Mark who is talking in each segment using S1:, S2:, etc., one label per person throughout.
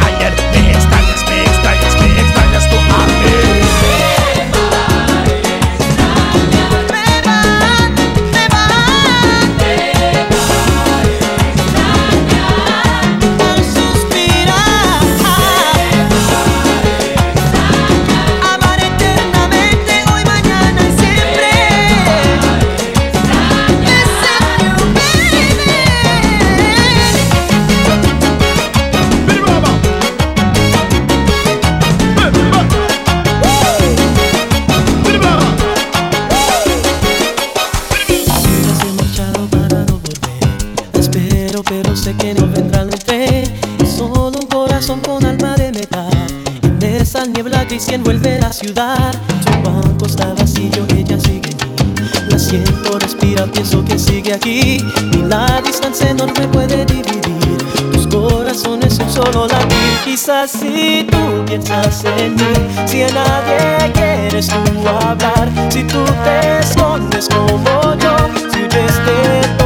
S1: y quiero, pero sé que no vendrán fe. Solo un
S2: corazón con alma de metal. En esa niebla gris envuelve la ciudad. Su banco está vacío, ella sigue. La siento,
S1: respira, pienso que sigue aquí. Y la distancia enorme puede dividir. Tus corazones son solo latir. Quizás si tú piensas en mí, si a nadie quieres tú hablar, si tú te escondes como yo, si huyes de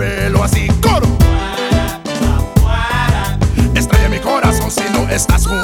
S1: muévelo así. Coro. Estrella mi corazón si no estás junto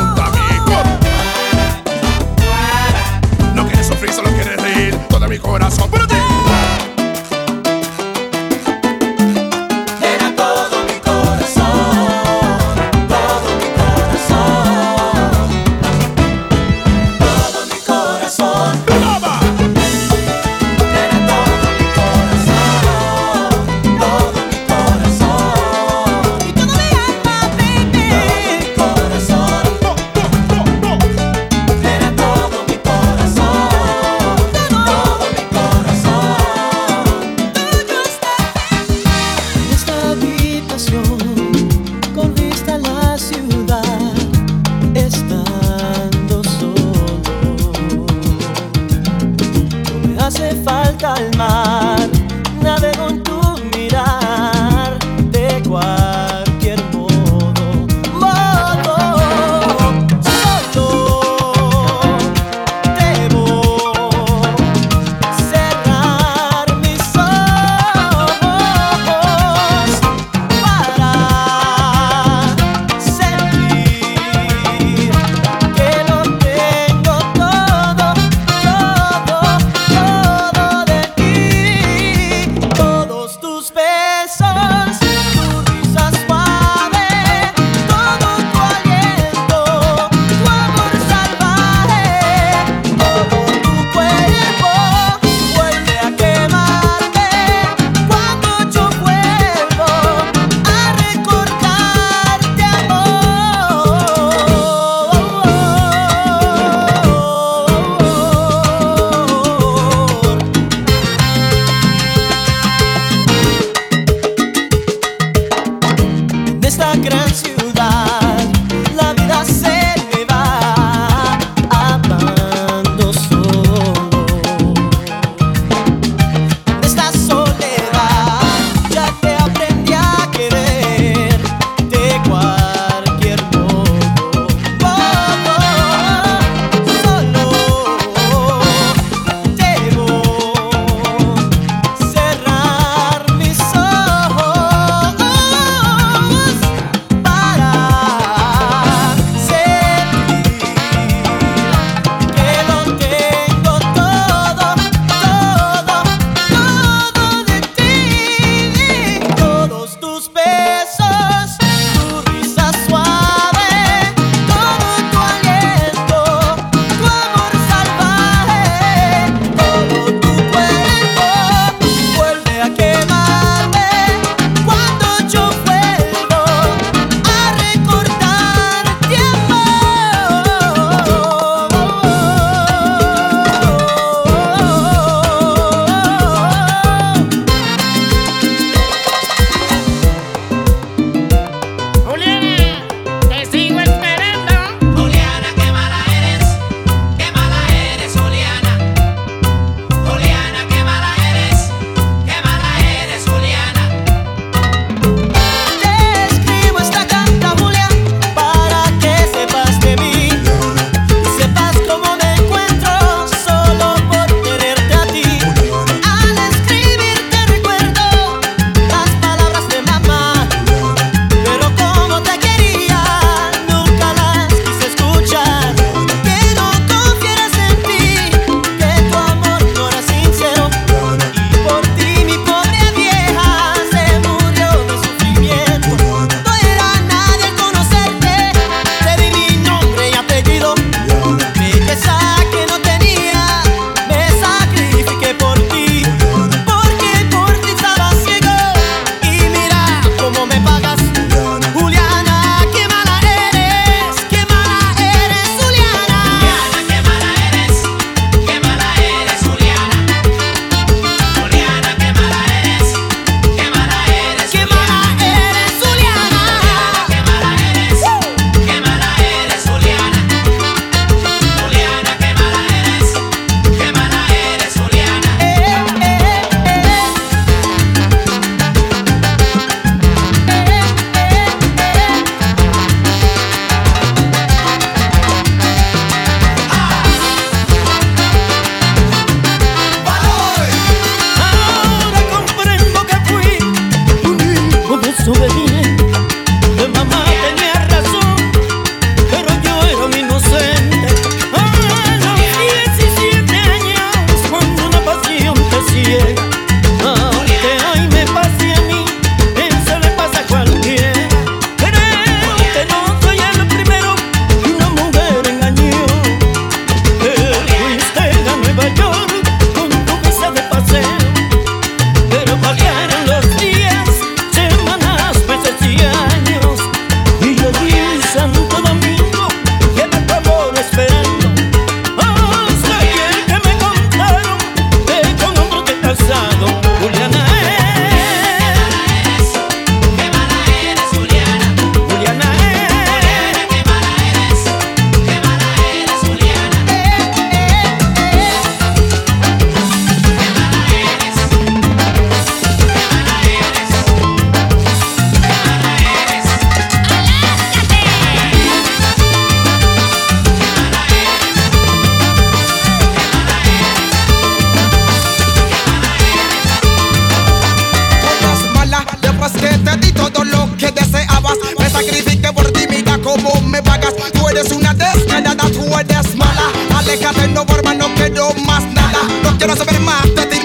S3: eres una descarada, tú eres mala. Aleja no, hermano, no quiero más nada. No quiero saber más de ti.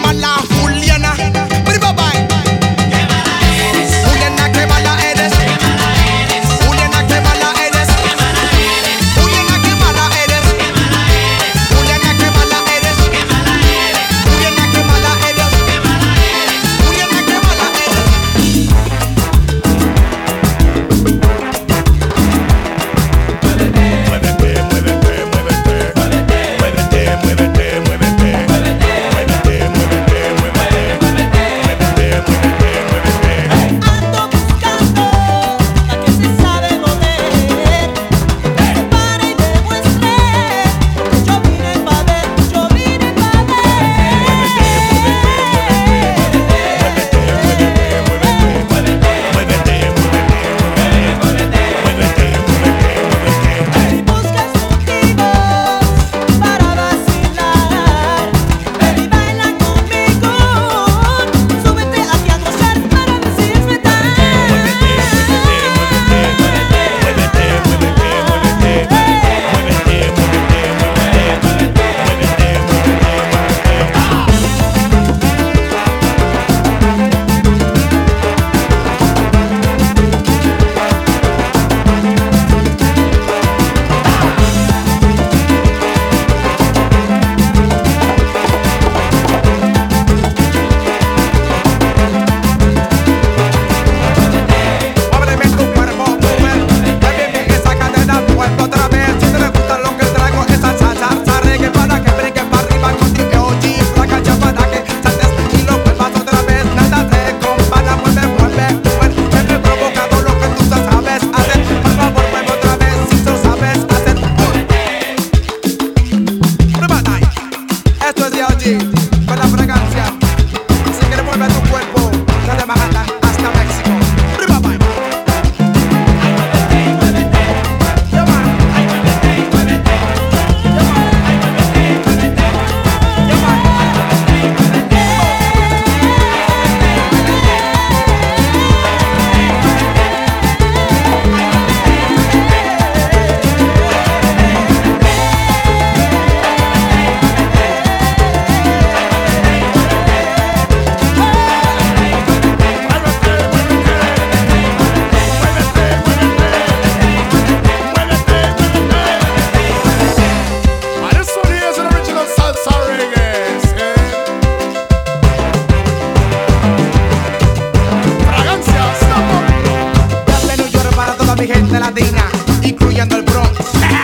S1: Ha ha!